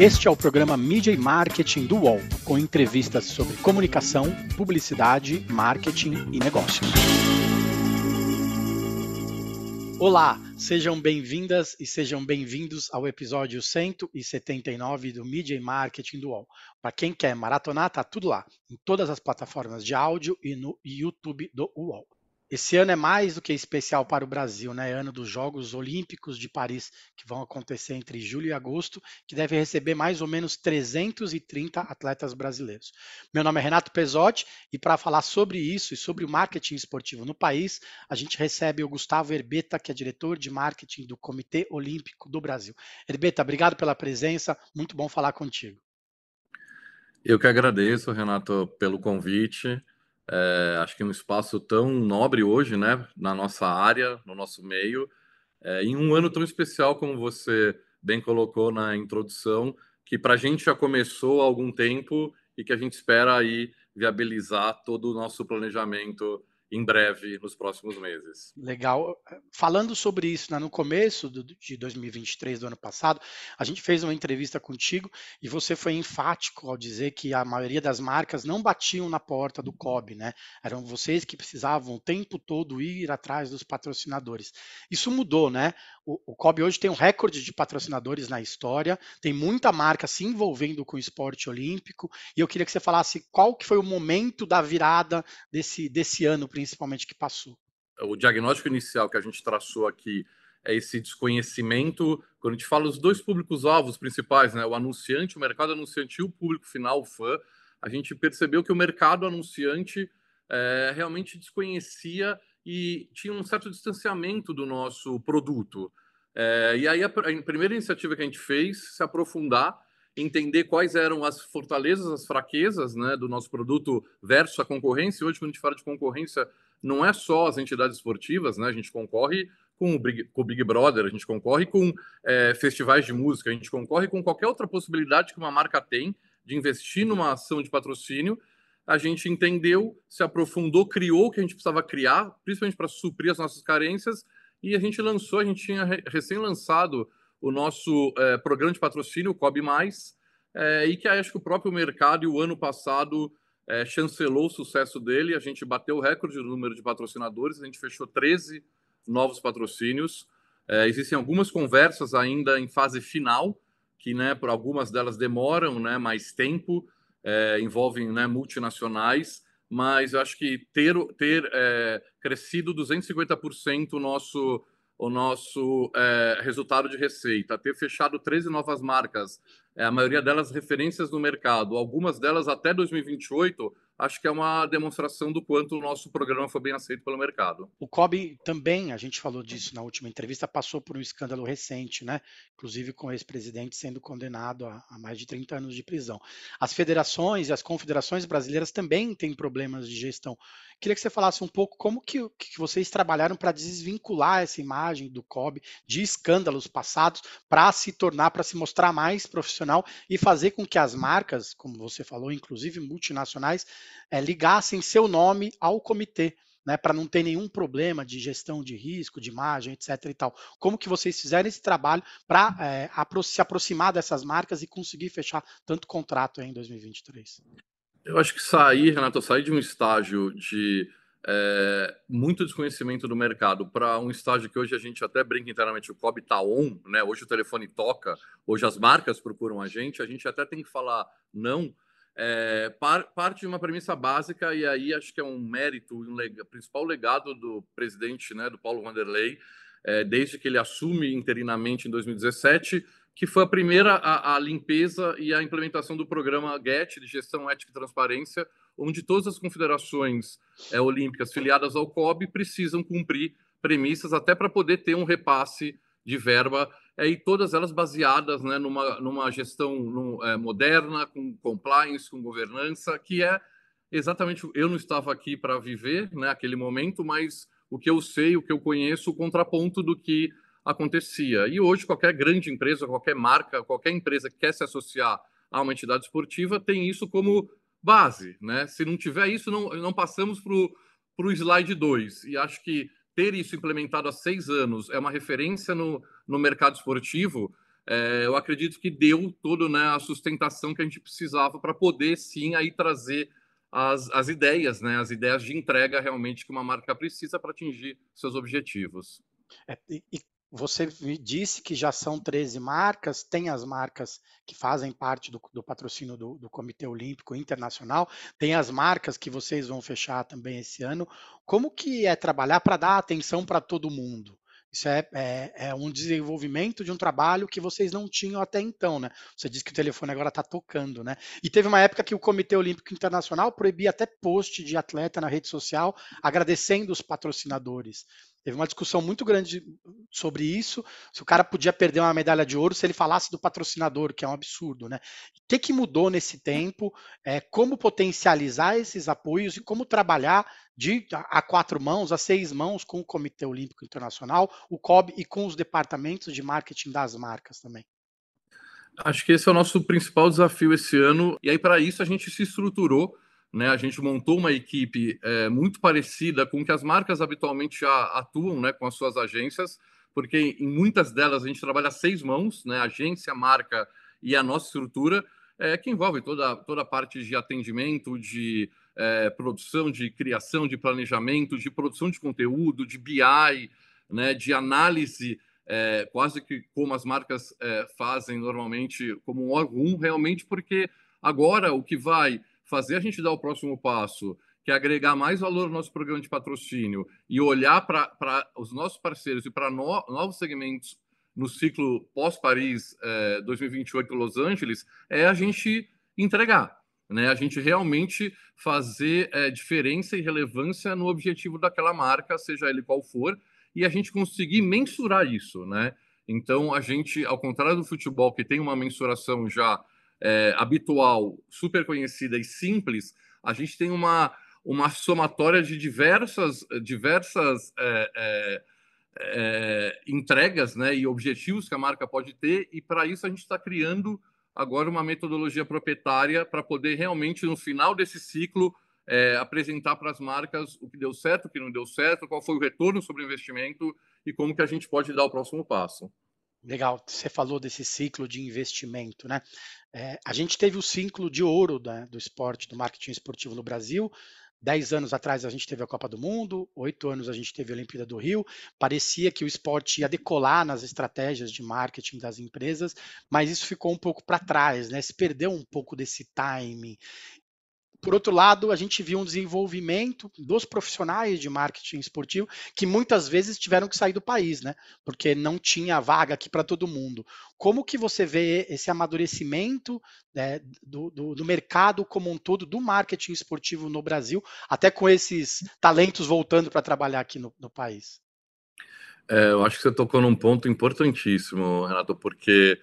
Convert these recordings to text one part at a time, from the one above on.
Este é o programa Mídia e Marketing do UOL, com entrevistas sobre comunicação, publicidade, marketing e negócios. Olá, sejam bem-vindas e sejam bem-vindos ao episódio 179 do Mídia e Marketing do UOL. Para quem quer maratonar, tá tudo lá, em todas as plataformas de áudio e no YouTube do UOL. Esse ano é mais do que especial para o Brasil, né? É ano dos Jogos Olímpicos de Paris, que vão acontecer entre julho e agosto, que deve receber mais ou menos 330 atletas brasileiros. Meu nome é Renato Pesotti e para falar sobre isso e sobre o marketing esportivo no país, a gente recebe o Gustavo Herbeta, que é diretor de marketing do Comitê Olímpico do Brasil. Herbeta, obrigado pela presença, muito bom falar contigo. Eu que agradeço, Renato, pelo convite. É, acho que um espaço tão nobre hoje, né, na nossa área, no nosso meio, é, em um ano tão especial como você bem colocou na introdução, que para a gente já começou há algum tempo e que a gente espera aí viabilizar todo o nosso planejamento em breve, nos próximos meses. Legal. Falando sobre isso, né, no começo do, de 2023, do ano passado, a gente fez uma entrevista contigo e você foi enfático ao dizer que a maioria das marcas não batiam na porta do COB, né? Eram vocês que precisavam o tempo todo ir atrás dos patrocinadores. Isso mudou, né? O, o COB hoje tem um recorde de patrocinadores na história, tem muita marca se envolvendo com o esporte olímpico, e eu queria que você falasse qual que foi o momento da virada desse, desse ano, principalmente que passou. O diagnóstico inicial que a gente traçou aqui é esse desconhecimento. Quando a gente fala os dois públicos-alvos principais, né, o anunciante, o mercado anunciante e o público final, o fã, a gente percebeu que o mercado anunciante é, realmente desconhecia e tinha um certo distanciamento do nosso produto. É, e aí a, a, primeira iniciativa que a gente fez se aprofundar, entender quais eram as fortalezas, as fraquezas né, do nosso produto versus a concorrência. Hoje, quando a gente fala de concorrência, não é só as entidades esportivas, né? A gente concorre com o Big, com o Big Brother, a gente concorre com é, festivais de música, a gente concorre com qualquer outra possibilidade que uma marca tem de investir numa ação de patrocínio. A gente entendeu, se aprofundou, criou o que a gente precisava criar, principalmente para suprir as nossas carências, e a gente lançou, a gente tinha recém lançado o nosso é, programa de patrocínio, o COB+, é, e que acho que o próprio mercado o ano passado é, chancelou o sucesso dele. A gente bateu o recorde do número de patrocinadores, a gente fechou 13 novos patrocínios. É, existem algumas conversas ainda em fase final, que né, por algumas delas demoram né, mais tempo, é, envolvem né, multinacionais, mas acho que ter, ter é, crescido 250% o nosso o nosso é, resultado de receita, ter fechado 13 novas marcas, é, a maioria delas referências no mercado, algumas delas até 2028, acho que é uma demonstração do quanto o nosso programa foi bem aceito pelo mercado. O COB também, a gente falou disso na última entrevista, passou por um escândalo recente, né? Inclusive com o ex-presidente sendo condenado a, a, mais de 30 anos de prisão. As federações e as confederações brasileiras também têm problemas de gestão. Queria que você falasse um pouco como que, que vocês trabalharam para desvincular essa imagem do COB de escândalos passados para se tornar, para se mostrar mais profissional e fazer com que as marcas, como você falou, inclusive multinacionais, é, ligassem seu nome ao comitê. Né, para não ter nenhum problema de gestão de risco, de imagem, etc. e tal. Como que vocês fizeram esse trabalho para é, se aproximar dessas marcas e conseguir fechar tanto contrato em 2023? Eu acho que sair, Renato, sair de um estágio de é, muito desconhecimento do mercado para um estágio que hoje a gente até brinca internamente, o COB está on, né? Hoje o telefone toca, hoje as marcas procuram a gente, a gente até tem que falar não é, par, parte de uma premissa básica, e aí acho que é um mérito, um lega, principal legado do presidente, né, do Paulo Vanderlei, é, desde que ele assume interinamente em 2017, que foi a primeira a, a, limpeza e a implementação do programa GET, de Gestão Ética e Transparência, onde todas as confederações é, olímpicas filiadas ao COB precisam cumprir premissas até para poder ter um repasse de verba é, e todas elas baseadas né, numa, numa gestão é, moderna, com compliance, com governança, que é exatamente. Eu não estava aqui para viver né, aquele momento, mas o que eu sei, o que eu conheço, o contraponto do que acontecia. E hoje, qualquer grande empresa, qualquer marca, qualquer empresa que quer se associar a uma entidade esportiva tem isso como base. Né? Se não tiver isso, não, não passamos para o slide 2. E acho que ter isso implementado há seis anos é uma referência no, no mercado esportivo, é, eu acredito que deu toda né, a sustentação que a gente precisava para poder sim aí trazer as, as ideias, né, as ideias de entrega realmente que uma marca precisa para atingir seus objetivos. É, e, e você disse que já são 13 marcas, tem as marcas que fazem parte do, do patrocínio do, do, Comitê Olímpico Internacional, tem as marcas que vocês vão fechar também esse ano. Como que é trabalhar para dar atenção para todo mundo? Isso é, é, é, um desenvolvimento de um trabalho que vocês não tinham até então, né? Você disse que o telefone agora está tocando, né? E teve uma época que o Comitê Olímpico Internacional proibia até post de atleta na rede social agradecendo os patrocinadores. Teve uma discussão muito grande sobre isso, se o cara podia perder uma medalha de ouro se ele falasse do patrocinador, que é um absurdo, né? O que, que mudou nesse tempo? É, como potencializar esses apoios e como trabalhar de a quatro mãos, a seis mãos com o Comitê Olímpico Internacional, o COB e com os departamentos de marketing das marcas também? Acho que esse é o nosso principal desafio esse ano, e aí para isso a gente se estruturou né, a gente montou uma equipe é, muito parecida com que as marcas habitualmente já atuam né, com as suas agências, porque em muitas delas a gente trabalha seis mãos, né, agência, marca e a nossa estrutura, é, que envolve toda, toda a parte de atendimento, de é, produção, de criação, de planejamento, de produção de conteúdo, de BI, né, de análise, é, quase que como as marcas é, fazem normalmente, como um órgão, realmente porque agora o que vai fazer a gente dar o próximo passo, que é agregar mais valor no nosso programa de patrocínio e olhar para os nossos parceiros e para no, novos segmentos no ciclo pós-Paris é, 2028 Los Angeles, é a gente entregar, né? A gente realmente fazer é, diferença e relevância no objetivo daquela marca, seja ele qual for, e a gente conseguir mensurar isso, né? Então, a gente, ao contrário do futebol, que tem uma mensuração já é, habitual, super conhecida e simples, a gente tem uma, uma somatória de diversas, diversas é, é, é, entregas né, e objetivos que a marca pode ter, e para isso a gente está criando agora uma metodologia proprietária para poder realmente, no final desse ciclo, é, apresentar para as marcas o que deu certo, o que não deu certo, qual foi o retorno sobre o investimento e como que a gente pode dar o próximo passo. Legal, você falou desse ciclo de investimento, né? É, a gente teve o ciclo de ouro né, do esporte, do marketing esportivo no Brasil. Dez anos atrás a gente teve a Copa do Mundo, oito anos a gente teve a Olimpíada do Rio. Parecia que o esporte ia decolar nas estratégias de marketing das empresas, mas isso ficou um pouco para trás, né? Se perdeu um pouco desse timing. Por outro lado, a gente viu um desenvolvimento dos profissionais de marketing esportivo que muitas vezes tiveram que sair do país, né? Porque não tinha vaga aqui para todo mundo. Como que você vê esse amadurecimento né, do, do, do, mercado como um todo, do marketing esportivo no Brasil, até com esses talentos voltando para trabalhar aqui no, no país? É, eu acho que você tocou num ponto importantíssimo, Renato, porque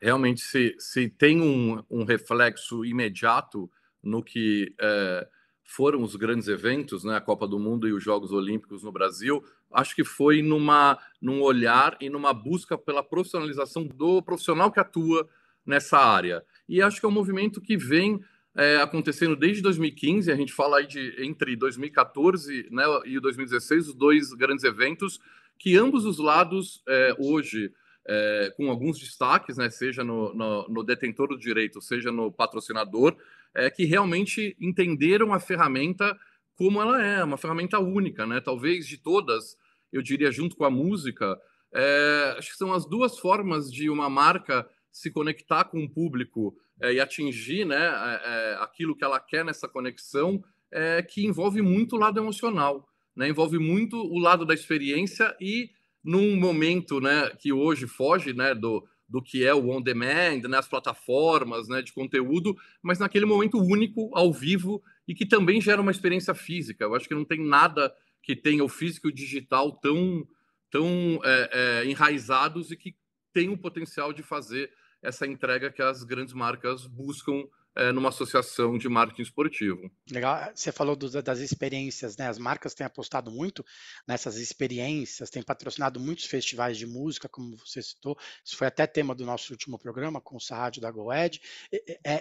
realmente se, se tem um, um reflexo imediato no que é, foram os grandes eventos, né, a Copa do Mundo e os Jogos Olímpicos no Brasil, acho que foi numa, num olhar e numa busca pela profissionalização do profissional que atua nessa área. E acho que é um movimento que vem é, acontecendo desde 2015, a gente fala aí de entre 2014 né, e 2016, os dois grandes eventos, que ambos os lados é, hoje, é, com alguns destaques, né, seja no, no, no detentor do direito, seja no patrocinador, é, que realmente entenderam a ferramenta como ela é, uma ferramenta única, né? Talvez de todas, eu diria, junto com a música, é, acho que são as duas formas de uma marca se conectar com o público é, e atingir né, é, é, aquilo que ela quer nessa conexão, é, que envolve muito o lado emocional, né? envolve muito o lado da experiência e num momento né, que hoje foge né, do, do que é o on demand, né, as plataformas né, de conteúdo, mas naquele momento único, ao vivo, e que também gera uma experiência física. Eu acho que não tem nada que tenha o físico e o digital tão, tão é, é, enraizados e que tem o potencial de fazer essa entrega que as grandes marcas buscam é, numa associação de marketing esportivo. Legal, você falou do, das experiências, né? As marcas têm apostado muito nessas experiências, têm patrocinado muitos festivais de música, como você citou. Isso foi até tema do nosso último programa com o Saad da GoEd.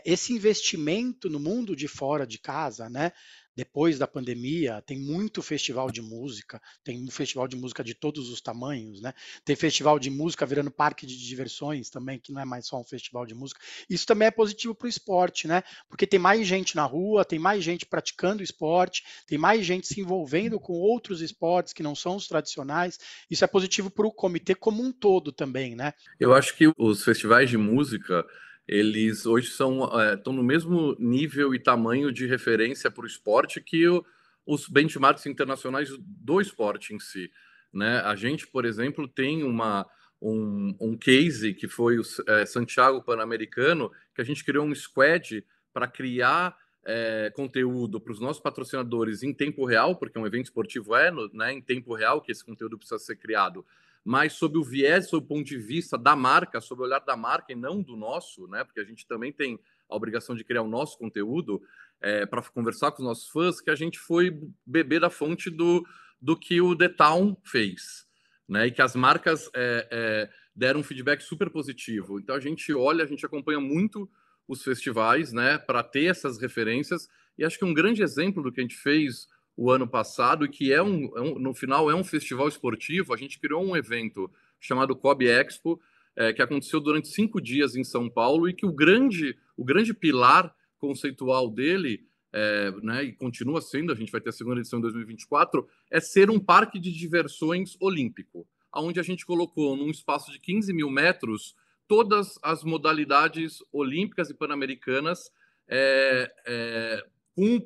Esse investimento no mundo de fora de casa, né? Depois da pandemia, tem muito festival de música, tem um festival de música de todos os tamanhos, né? Tem festival de música virando parque de diversões também, que não é mais só um festival de música. Isso também é positivo para o esporte, né? Porque tem mais gente na rua, tem mais gente praticando esporte, tem mais gente se envolvendo com outros esportes que não são os tradicionais. Isso é positivo para o comitê como um todo também, né? Eu acho que os festivais de música eles hoje são estão é, no mesmo nível e tamanho de referência para o esporte que o, os benchmarks internacionais do esporte em si. Né? A gente, por exemplo, tem uma, um, um case que foi o é, Santiago Pan-Americano, que a gente criou um squad para criar é, conteúdo para os nossos patrocinadores em tempo real, porque um evento esportivo é no, né, em tempo real que esse conteúdo precisa ser criado mas sob o viés, sob o ponto de vista da marca, sob o olhar da marca e não do nosso, né? Porque a gente também tem a obrigação de criar o nosso conteúdo é, para conversar com os nossos fãs, que a gente foi beber da fonte do, do que o The Town fez, né? E que as marcas é, é, deram um feedback super positivo. Então a gente olha, a gente acompanha muito os festivais, né? Para ter essas referências. E acho que um grande exemplo do que a gente fez o ano passado, que é um, é um, no final é um festival esportivo. A gente criou um evento chamado Cobb Expo, é, que aconteceu durante cinco dias em São Paulo, e que o grande, o grande pilar conceitual dele, é, né, e continua sendo, a gente vai ter a segunda edição em 2024, é ser um parque de diversões olímpico, onde a gente colocou num espaço de 15 mil metros todas as modalidades olímpicas e pan-americanas é, é, com,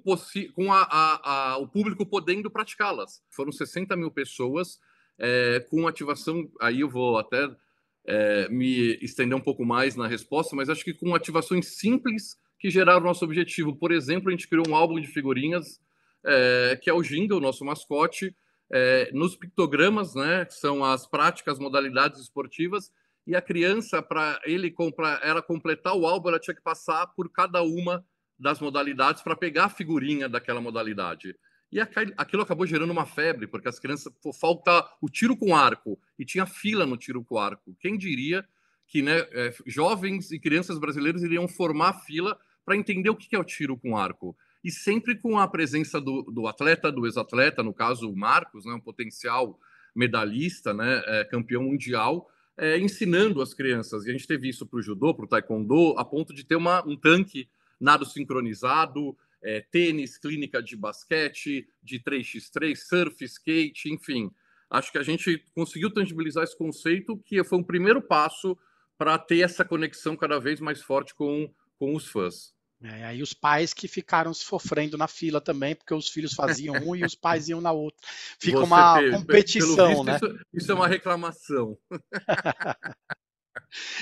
com a, a, a, o público podendo praticá-las. Foram 60 mil pessoas é, com ativação. Aí eu vou até é, me estender um pouco mais na resposta, mas acho que com ativações simples que geraram nosso objetivo. Por exemplo, a gente criou um álbum de figurinhas é, que é o Ginga, o nosso mascote, é, nos pictogramas, né, que são as práticas, modalidades esportivas, e a criança, para ele comprar, ela completar o álbum, ela tinha que passar por cada uma das modalidades para pegar a figurinha daquela modalidade. E aquilo acabou gerando uma febre, porque as crianças falta o tiro com arco e tinha fila no tiro com arco. Quem diria que né, é, jovens e crianças brasileiros iriam formar fila para entender o que é o tiro com arco? E sempre com a presença do, do atleta, do ex-atleta, no caso o Marcos, né, um potencial medalhista, né, é, campeão mundial, é, ensinando as crianças. E a gente teve isso para o judô, para o taekwondo, a ponto de ter uma, um tanque nado sincronizado, é, tênis, clínica de basquete, de 3x3, surf, skate, enfim. Acho que a gente conseguiu tangibilizar esse conceito, que foi um primeiro passo para ter essa conexão cada vez mais forte com, com os fãs. É, aí os pais que ficaram sofrendo na fila também, porque os filhos faziam um e os pais iam na outra. Fica Você uma teve, competição, visto, né? Isso, isso, é uma reclamação.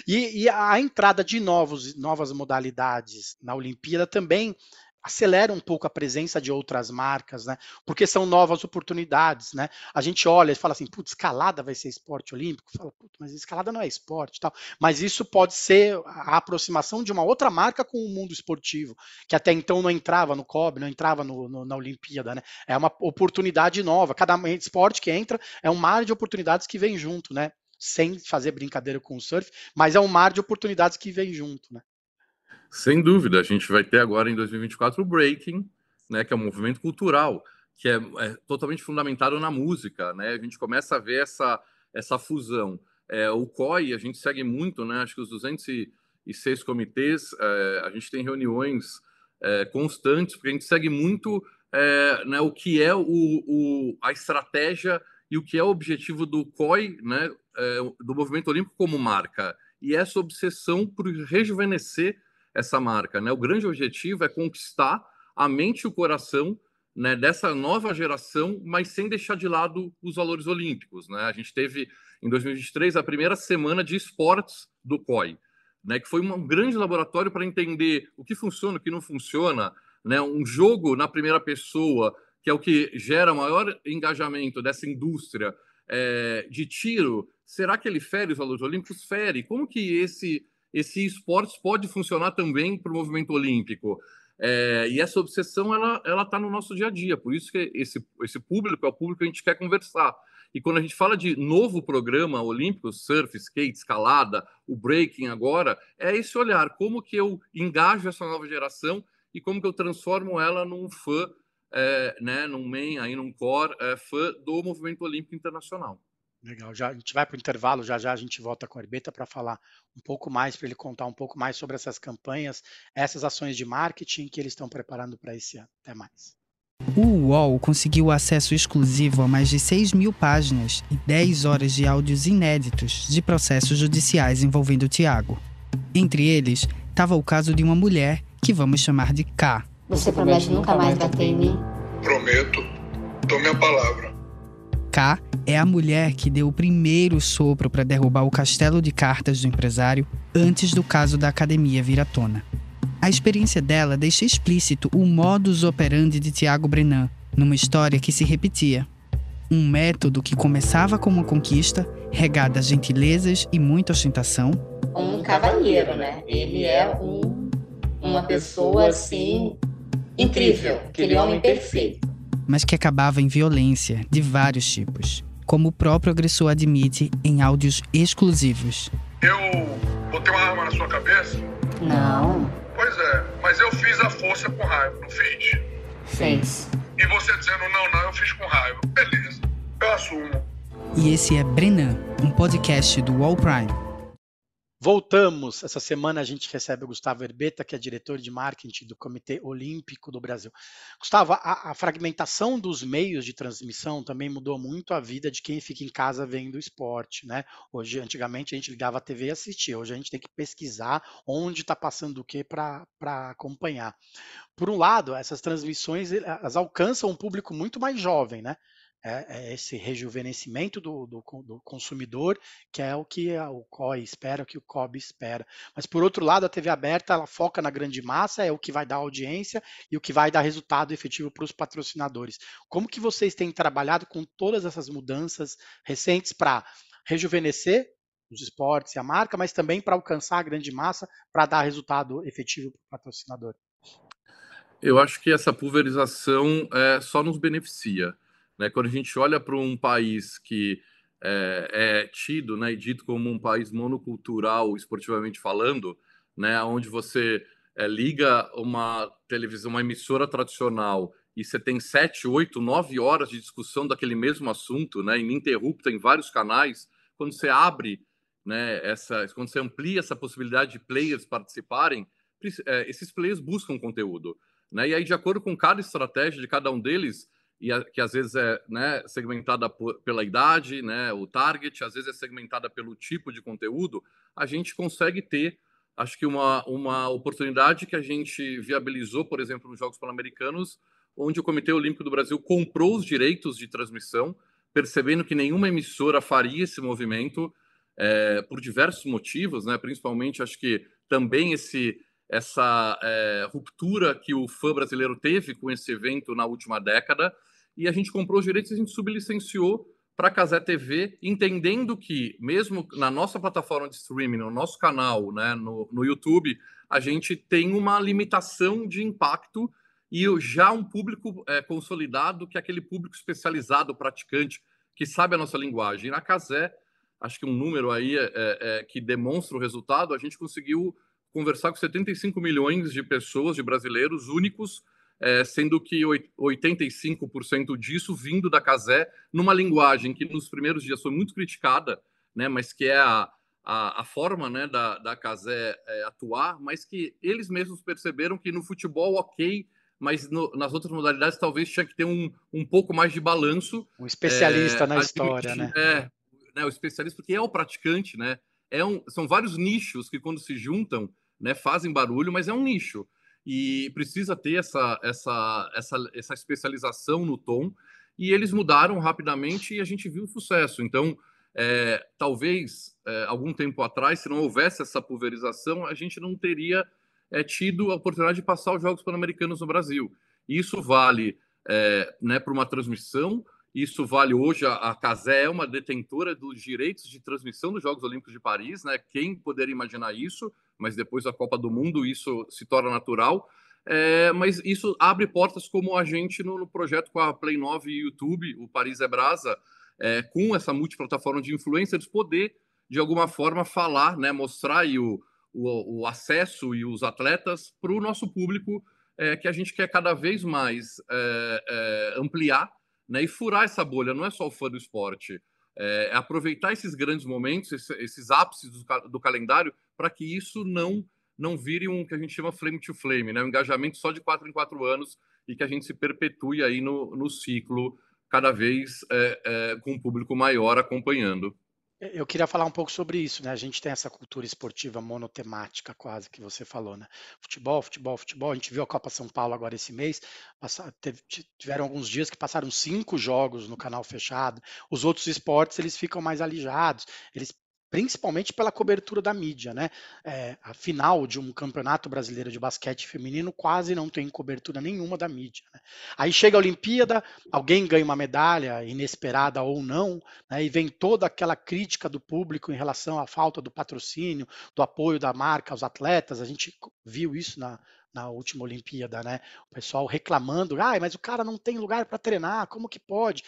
E, e, a entrada de novos, novas modalidades na Olimpíada também acelera um pouco a presença de outras marcas, né? Porque são novas oportunidades, né? A gente olha e fala assim, putz, escalada vai ser esporte olímpico? Fala, putz, mas escalada não é esporte, tal. Mas isso pode ser a aproximação de uma outra marca com o mundo esportivo, que até então não entrava no COB, não entrava no, no, na Olimpíada, né? É uma oportunidade nova. Cada esporte que entra é um mar de oportunidades que vem junto, né? Sem fazer brincadeira com o surf, mas é um mar de oportunidades que vem junto, né? Sem dúvida, a gente vai ter agora em 2024 o breaking, né, que é um movimento cultural que é, é totalmente fundamentado na música, né? A gente começa a ver essa essa fusão. É, o COI a gente segue muito, né? Acho que os 206 comitês é, a gente tem reuniões é, constantes porque a gente segue muito é, né, o que é o, o, a estratégia e o que é o objetivo do COI, né, é, do movimento olímpico como marca. E essa obsessão por rejuvenescer essa marca. Né? O grande objetivo é conquistar a mente e o coração né, dessa nova geração, mas sem deixar de lado os valores olímpicos. Né? A gente teve, em 2023, a primeira semana de esportes do COI, né, que foi um grande laboratório para entender o que funciona, o que não funciona. Né? Um jogo na primeira pessoa, que é o que gera maior engajamento dessa indústria é, de tiro, será que ele fere os valores olímpicos? Fere. Como que esse, esse esporte pode funcionar também para o movimento olímpico? É, e essa obsessão ela ela está no nosso dia a dia, por isso que esse, esse público é o público que a gente quer conversar. E quando a gente fala de novo programa olímpico, surf, skate, escalada, o breaking agora, é esse olhar, como que eu engajo essa nova geração e como que eu transformo ela num fã é, né, num main, aí num core, é, fã do movimento olímpico internacional. Legal, já, a gente vai para o intervalo, já já a gente volta com o Herbeta para falar um pouco mais, para ele contar um pouco mais sobre essas campanhas, essas ações de marketing que eles estão preparando para esse ano. Até mais. O UOL conseguiu acesso exclusivo a mais de 6 mil páginas e 10 horas de áudios inéditos de processos judiciais envolvendo o Tiago. Entre eles, estava o caso de uma mulher que vamos chamar de K. Você promete nunca mais bater em mim? Prometo. Tome a palavra. K é a mulher que deu o primeiro sopro para derrubar o castelo de cartas do empresário antes do caso da academia vir à tona. A experiência dela deixa explícito o modus operandi de Tiago Brenan, numa história que se repetia. Um método que começava com uma conquista, regada a gentilezas e muita ostentação. Um cavalheiro, né? Ele é um, uma pessoa assim incrível, aquele homem perfeito. Mas que acabava em violência de vários tipos, como o próprio agressor admite em áudios exclusivos. Eu botei uma arma na sua cabeça? Não. Pois é, mas eu fiz a força com raiva, não fiz? Fez. E você dizendo não, não, eu fiz com raiva. Beleza, eu assumo. E esse é Brenan, um podcast do Wall Prime. Voltamos. Essa semana a gente recebe o Gustavo Herbeta, que é diretor de marketing do Comitê Olímpico do Brasil. Gustavo, a, a, fragmentação dos meios de transmissão também mudou muito a vida de quem fica em casa vendo esporte, né? Hoje, antigamente, a gente ligava a TV e assistia. Hoje a gente tem que pesquisar onde está passando o que para acompanhar. Por um lado, essas transmissões elas alcançam um público muito mais jovem, né? É, é esse rejuvenescimento do, do, do, consumidor, que é o que o COI espera, o que o COB espera. Mas, por outro lado, a TV aberta ela foca na grande massa, é o que vai dar audiência e o que vai dar resultado efetivo para os patrocinadores. Como que vocês têm trabalhado com todas essas mudanças recentes para rejuvenescer os esportes e a marca, mas também para alcançar a grande massa, para dar resultado efetivo para o patrocinador? Eu acho que essa pulverização é, só nos beneficia. Né? Quando a gente olha para um país que é, é, tido né, e dito como um país monocultural, esportivamente falando, né, onde você é, liga uma televisão, uma emissora tradicional e você tem sete, oito, nove horas de discussão daquele mesmo assunto, né, ininterrupta em vários canais, quando você abre, né, essa, quando você amplia essa possibilidade de players participarem, é, esses players buscam conteúdo, né, e aí de acordo com cada estratégia de cada um deles, e a, que às vezes é né, segmentada por, pela idade, né, o target, às vezes é segmentada pelo tipo de conteúdo, a gente consegue ter, acho que uma, uma oportunidade que a gente viabilizou, por exemplo, nos Jogos Pan-Americanos, onde o Comitê Olímpico do Brasil comprou os direitos de transmissão, percebendo que nenhuma emissora faria esse movimento é, por diversos motivos, né, principalmente acho que também esse essa é, ruptura que o fã brasileiro teve com esse evento na última década, e a gente comprou os direitos e a gente sublicenciou para a Casé TV, entendendo que, mesmo na nossa plataforma de streaming, no nosso canal, né, no, no YouTube, a gente tem uma limitação de impacto e já um público é, consolidado, que é aquele público especializado, praticante, que sabe a nossa linguagem. E na Casé, acho que um número aí é, é, que demonstra o resultado, a gente conseguiu conversar com 75 milhões de pessoas, de brasileiros únicos, é, sendo que 85% disso vindo da Casé, numa linguagem que nos primeiros dias foi muito criticada, né, mas que é a, a, a forma né, da, da Casé é, atuar, mas que eles mesmos perceberam que no futebol, ok, mas no, nas outras modalidades talvez tinha que ter um, um pouco mais de balanço. Um especialista é, na história, né? É, né, o especialista, porque é o praticante, né? É um, são vários nichos que, quando se juntam, né, fazem barulho, mas é um nicho e precisa ter essa, essa, essa, essa especialização no tom. E eles mudaram rapidamente e a gente viu o sucesso. Então, é, talvez é, algum tempo atrás, se não houvesse essa pulverização, a gente não teria é, tido a oportunidade de passar os Jogos Pan-Americanos no Brasil. Isso vale é, né, para uma transmissão, isso vale hoje, a, Casé é uma detentora dos direitos de transmissão dos Jogos Olímpicos de Paris, né? Quem poderia imaginar isso? Mas depois da Copa do Mundo isso se torna natural. É, mas isso abre portas como a gente no, no, projeto com a Play 9 e YouTube, o Paris é Brasa, é, com essa multiplataforma de influencers, poder, de alguma forma, falar, né, mostrar o, o, o acesso e os atletas para o nosso público é, que a gente quer cada vez mais é, é, ampliar né, e furar essa bolha. Não é só o fã do esporte, é, é aproveitar esses grandes momentos, esses, esses ápices do, do calendário, para que isso não não vire um que a gente chama flame to flame, né? um engajamento só de quatro em quatro anos e que a gente se perpetue aí no, no ciclo cada vez é, é, com um público maior acompanhando. Eu queria falar um pouco sobre isso, né? A gente tem essa cultura esportiva monotemática, quase que você falou, né? Futebol, futebol, futebol. A gente viu a Copa São Paulo agora esse mês. tiveram alguns dias que passaram cinco jogos no canal fechado. Os outros esportes eles ficam mais alijados. Eles principalmente pela cobertura da mídia, né? É, a final de um campeonato brasileiro de basquete feminino quase não tem cobertura nenhuma da mídia. Né? Aí chega a Olimpíada, alguém ganha uma medalha, inesperada ou não, né? e vem toda aquela crítica do público em relação à falta do patrocínio, do apoio da marca aos atletas. A gente viu isso na, na última Olimpíada, né? O pessoal reclamando, ah, mas o cara não tem lugar para treinar, como que pode?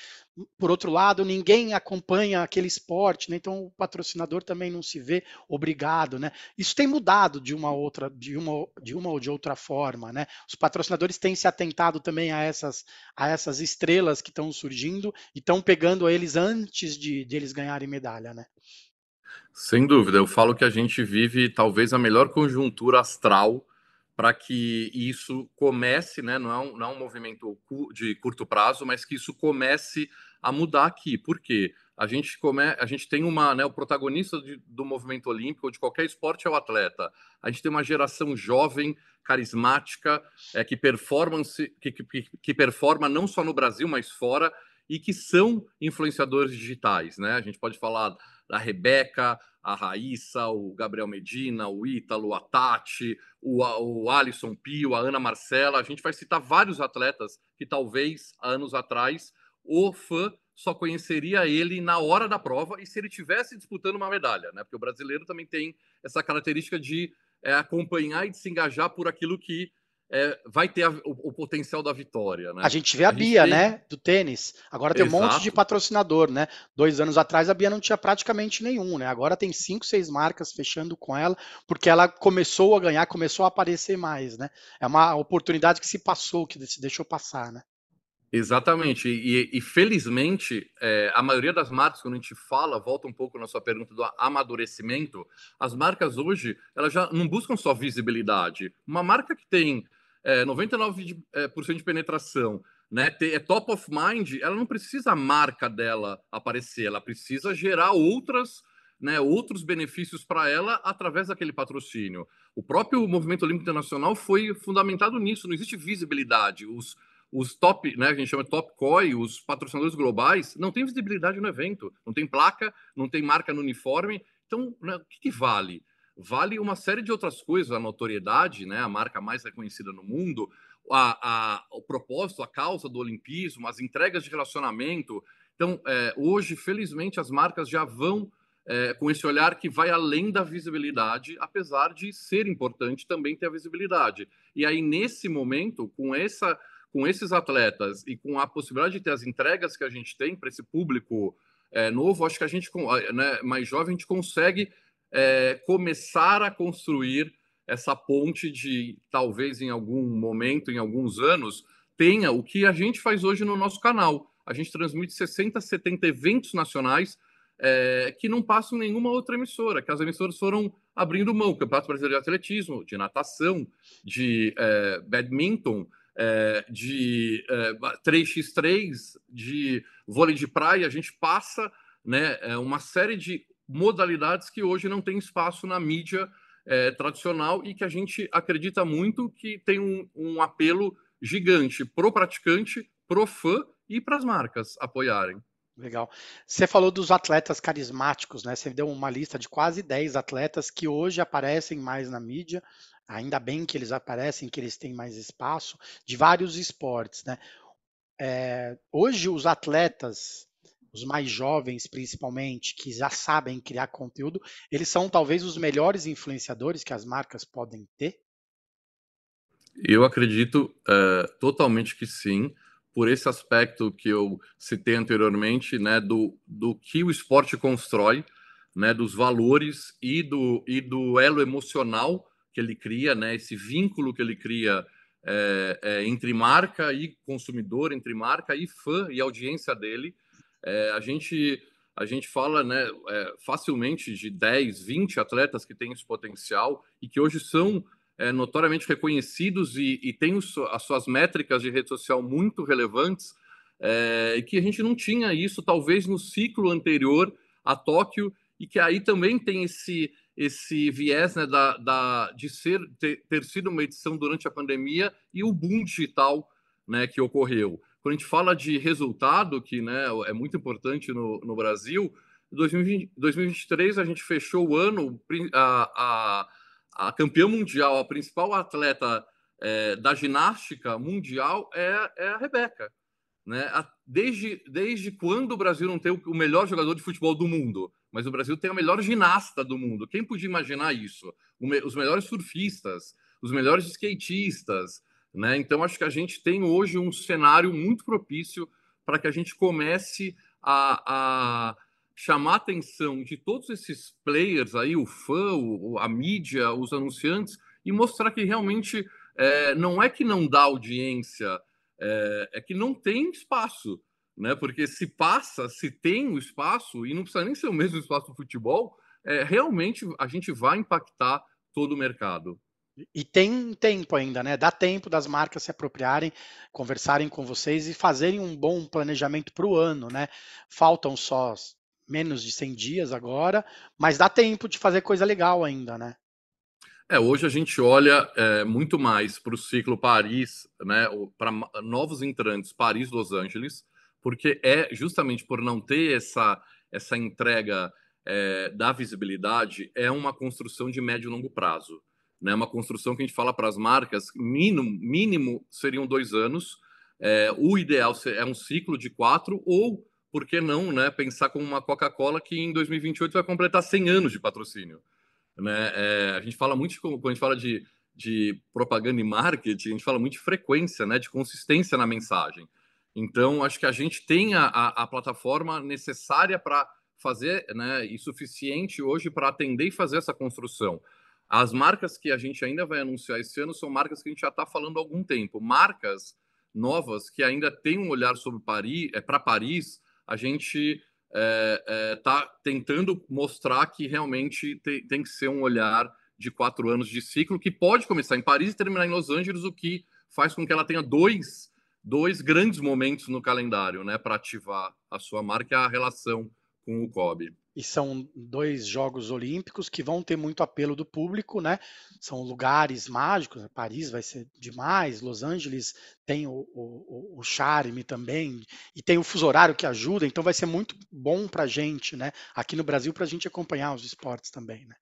Por outro lado, ninguém acompanha aquele esporte, né? Então o patrocinador também não se vê obrigado, né? Isso tem mudado de uma outra, de uma, de uma ou de outra forma, né? Os patrocinadores têm se atentado também a essas, a essas estrelas que estão surgindo e estão pegando eles antes de, de eles ganharem medalha, né? Sem dúvida, eu falo que a gente vive talvez a melhor conjuntura astral para que isso comece, né, não, é um, não é um movimento de curto prazo, mas que isso comece a mudar aqui. Por quê? A gente, come, a gente tem uma, né, o protagonista de, do movimento olímpico, de qualquer esporte, é o atleta. A gente tem uma geração jovem, carismática, é, que, performance, que, que, que performa não só no Brasil, mas fora, e que são influenciadores digitais. Né? A gente pode falar da Rebeca, a Raíssa, o Gabriel Medina, o Ítalo, a Tati, o, o Alisson Pio, a Ana Marcela. A gente vai citar vários atletas que talvez há anos atrás o fã só conheceria ele na hora da prova e se ele tivesse disputando uma medalha, né? Porque o brasileiro também tem essa característica de é, acompanhar e de se engajar por aquilo que é, vai ter a, o, o, potencial da vitória. Né? A gente vê a, a Bia, né? Do tênis. Agora tem Exato. um monte de patrocinador, né? Dois anos atrás a Bia não tinha praticamente nenhum, né? Agora tem cinco, seis marcas fechando com ela, porque ela começou a ganhar, começou a aparecer mais, né? É uma oportunidade que se passou, que se deixou passar, né? Exatamente, e, e felizmente é, a maioria das marcas, quando a gente fala, volta um pouco na sua pergunta do amadurecimento, as marcas hoje elas já não buscam só visibilidade. Uma marca que tem é, 99% de, é, de penetração, né, é top of mind, ela não precisa a marca dela aparecer, ela precisa gerar outras, né, outros benefícios para ela através daquele patrocínio. O próprio movimento olímpico internacional foi fundamentado nisso, não existe visibilidade. Os, os top, né, a gente chama de top COI, os patrocinadores globais, não tem visibilidade no evento, não tem placa, não tem marca no uniforme. Então, né, o que, que vale? vale uma série de outras coisas, a notoriedade, né, a marca mais reconhecida no mundo, a, a, o propósito, a causa do olimpismo, as entregas de relacionamento. Então, é, hoje, felizmente, as marcas já vão é, com esse olhar que vai além da visibilidade, apesar de ser importante também ter a visibilidade. E aí, nesse momento, com essa com esses atletas e com a possibilidade de ter as entregas que a gente tem para esse público é, novo, acho que a gente, né, mais jovem, a gente consegue é, começar a construir essa ponte de talvez em algum momento, em alguns anos, tenha o que a gente faz hoje no nosso canal. A gente transmite 60, 70 eventos nacionais é, que não passam nenhuma outra emissora, que as emissoras foram abrindo mão. Campeonato Brasileiro de Atletismo, de natação, de é, badminton, é, de 3x3, é, de vôlei de praia. A gente passa né, é, uma série de modalidades que hoje não tem espaço na mídia é, tradicional e que a gente acredita muito que tem um, um apelo gigante pro praticante, pro fã e para as marcas apoiarem. Legal. Você falou dos atletas carismáticos, né? Você deu uma lista de quase 10 atletas que hoje aparecem mais na mídia. Ainda bem que eles aparecem, que eles têm mais espaço, de vários esportes, né? É, hoje os atletas os mais jovens principalmente, que já sabem criar conteúdo, eles são talvez os melhores influenciadores que as marcas podem ter? Eu acredito uh, totalmente que sim, por esse aspecto que eu citei anteriormente, né, do, do que o esporte constrói, né, dos valores e do, e do elo emocional que ele cria, né, esse vínculo que ele cria é, é, entre marca e consumidor, entre marca e fã e audiência dele. É, a gente a gente fala né, é, facilmente de 10, 20 atletas que têm esse potencial e que hoje são é, notoriamente reconhecidos e, e têm os, as suas métricas de rede social muito relevantes, é, e que a gente não tinha isso talvez no ciclo anterior a Tóquio, e que aí também tem esse, esse viés né, da, da, de ser, ter, ter sido uma edição durante a pandemia e o boom digital né, que ocorreu. Quando a gente fala de resultado, que né, é muito importante no, no Brasil, 2020, 2023 a gente fechou o ano, a, a, a campeã mundial, a principal atleta é, da ginástica mundial é, é a Rebeca. Né? Desde, desde quando o Brasil não tem o melhor jogador de futebol do mundo? Mas o Brasil tem a melhor ginasta do mundo. Quem podia imaginar isso? Os melhores surfistas, os melhores skatistas. Né? Então, acho que a gente tem hoje um cenário muito propício para que a gente comece a, a chamar a atenção de todos esses players aí, o fã, o, a mídia, os anunciantes, e mostrar que realmente é, não é que não dá audiência, é, é que não tem espaço, né? Porque se passa, se tem o espaço, e não precisa nem ser o mesmo espaço do futebol, é, realmente a gente vai impactar todo o mercado. E tem tempo ainda, né? Dá tempo das marcas se apropriarem, conversarem com vocês e fazerem um bom planejamento para o ano, né? Faltam só menos de 100 dias agora, mas dá tempo de fazer coisa legal ainda, né? É, hoje a gente olha é, muito mais para o ciclo Paris, né, para novos entrantes Paris-Los Angeles, porque é justamente por não ter essa, essa entrega é, da visibilidade, é uma construção de médio e longo prazo. Né, uma construção que a gente fala para as marcas, mínimo, mínimo seriam dois anos, é, o ideal é um ciclo de quatro, ou, por que não, né, pensar como uma Coca-Cola que em 2028 vai completar 100 anos de patrocínio. Né? É, a gente fala muito, quando a gente fala de, de propaganda e marketing, a gente fala muito de frequência, né? de consistência na mensagem. Então, acho que a gente tem a, a, a plataforma necessária para fazer né, e suficiente hoje para atender e fazer essa construção. As marcas que a gente ainda vai anunciar esse ano são marcas que a gente já está falando há algum tempo. Marcas novas que ainda têm um olhar sobre Paris, é, para Paris, a gente está é, é, tá tentando mostrar que realmente te, tem que ser um olhar de quatro anos de ciclo, que pode começar em Paris e terminar em Los Angeles, o que faz com que ela tenha dois, dois grandes momentos no calendário né, para ativar a sua marca, a relação com o COB. E são dois Jogos Olímpicos que vão ter muito apelo do público, né? São lugares mágicos. Né? Paris vai ser demais, Los Angeles tem o, o, o charme também, e tem o fuso horário que ajuda, então vai ser muito bom para a gente, né? Aqui no Brasil, para a gente acompanhar os esportes também, né?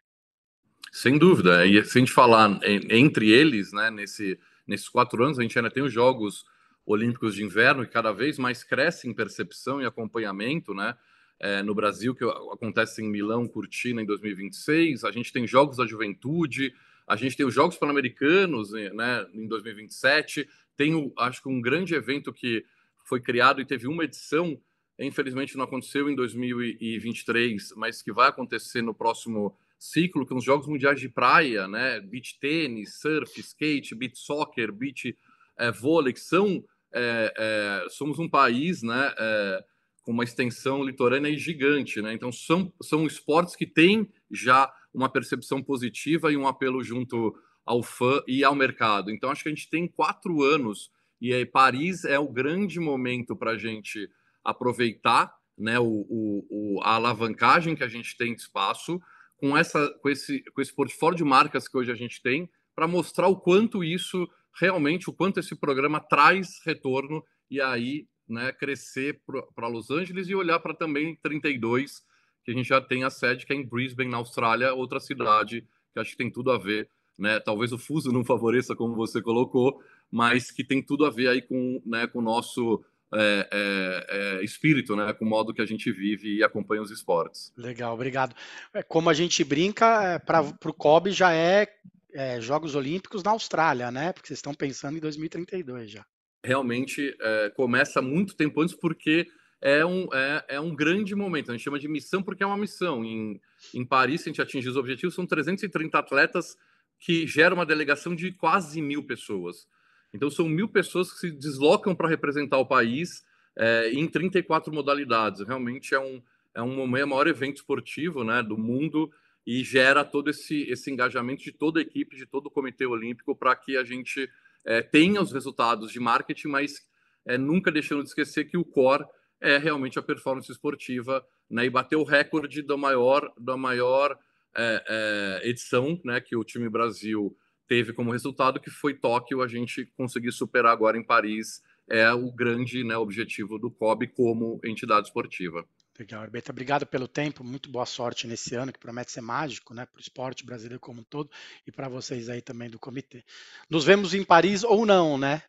Sem dúvida. E se a gente falar entre eles, né, nesse, nesses quatro anos, a gente ainda tem os Jogos Olímpicos de Inverno, que cada vez mais cresce em percepção e acompanhamento, né? é, no Brasil, que acontece em Milão, Cortina, em 2026. A gente tem Jogos da Juventude, a gente tem os Jogos Pan-Americanos né, em 2027. Tem, o, acho que, um grande evento que foi criado e teve uma edição, infelizmente não aconteceu em 2023, mas que vai acontecer no próximo ciclo, que são os Jogos Mundiais de Praia, né? Beach tênis, surf, skate, beach soccer, beach é, vôlei, que são... É, é, somos um país, né? É, com uma extensão litorânea gigante, né? Então são, são esportes que têm já uma percepção positiva e um apelo junto ao fã e ao mercado. Então acho que a gente tem quatro anos e Paris é o grande momento para a gente aproveitar, né? O, o, o, a alavancagem que a gente tem de espaço com essa com esse com esse portfólio de marcas que hoje a gente tem para mostrar o quanto isso realmente o quanto esse programa traz retorno e aí né, crescer para Los Angeles e olhar para também 32, que a gente já tem a sede, que é em Brisbane, na Austrália, outra cidade que acho que tem tudo a ver. Né? Talvez o fuso não favoreça, como você colocou, mas que tem tudo a ver aí com, né, com o nosso é, é, é, espírito, né, com o modo que a gente vive e acompanha os esportes. Legal, obrigado. É, como a gente brinca, é, para o COB já é, é, Jogos Olímpicos na Austrália, né? Porque vocês estão pensando em 2032 já realmente é, começa muito tempo antes, porque é um, é, é, um grande momento. A gente chama de missão porque é uma missão. Em, em Paris, se a gente atingir os objetivos, são 330 atletas que geram uma delegação de quase mil pessoas. Então, são mil pessoas que se deslocam para representar o país é, em 34 modalidades. Realmente é um, é um é o maior evento esportivo né, do mundo e gera todo esse, esse engajamento de toda a equipe, de todo o Comitê Olímpico, para que a gente é, tenha os resultados de marketing, mas é, nunca deixando de esquecer que o core é realmente a performance esportiva né, e bater o recorde da maior, da maior é, edição né, que o time Brasil teve como resultado, que foi Tóquio, a gente conseguir superar agora em Paris, é o grande né, objetivo do COB como entidade esportiva. Legal, Herbeta, obrigado pelo tempo, muito boa sorte nesse ano, que promete ser mágico, né, para o esporte brasileiro como um todo e para vocês aí também do comitê. Nos vemos em Paris ou não, né?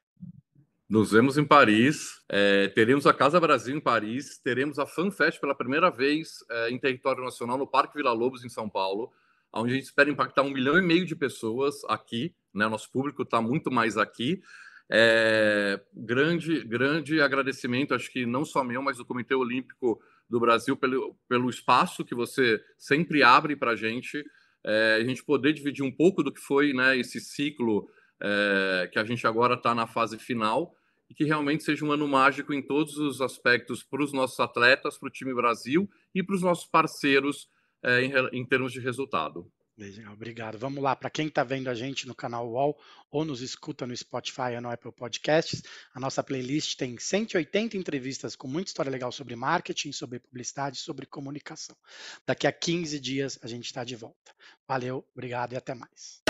Nos vemos em Paris, é, teremos a Casa Brasil em Paris, teremos a FanFest pela primeira vez é, em território nacional no Parque Vila Lobos, em São Paulo, onde a gente espera impactar um milhão e meio de pessoas aqui, né? Nosso público está muito mais aqui. É, grande, grande agradecimento, acho que não só meu, mas do Comitê Olímpico do Brasil pelo, pelo espaço que você sempre abre para a gente, é, a gente poder dividir um pouco do que foi né, esse ciclo é, que a gente agora está na fase final e que realmente seja um ano mágico em todos os aspectos para os nossos atletas, para o time Brasil e para os nossos parceiros é, em, em termos de resultado. Obrigado. Vamos lá, para quem está vendo a gente no canal UOL ou nos escuta no Spotify ou no Apple Podcasts, a nossa playlist tem 180 entrevistas com muita história legal sobre marketing, sobre publicidade, sobre comunicação. Daqui a 15 dias a gente está de volta. Valeu, obrigado e até mais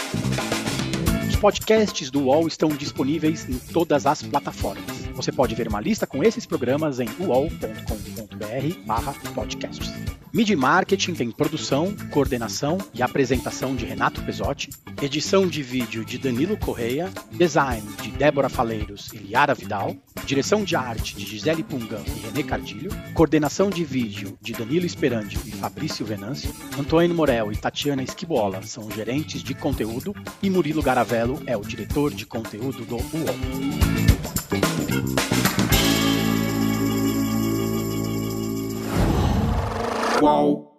podcasts do UOL estão disponíveis em todas as plataformas. Você pode ver uma lista com esses programas em uol.com.br/podcasts. Media Marketing tem produção, coordenação e apresentação de Renato Pesotti, edição de vídeo de Danilo Correia, design de Débora Faleiros e Liara Vidal, direção de arte de Gisele Pungão e René Cardilho, coordenação de vídeo de Danilo Esperandio e Fabrício Venâncio, Antônio Morel e Tatiana Esquibola são gerentes de conteúdo e Murilo Garavello é o diretor de conteúdo do UOL. Qual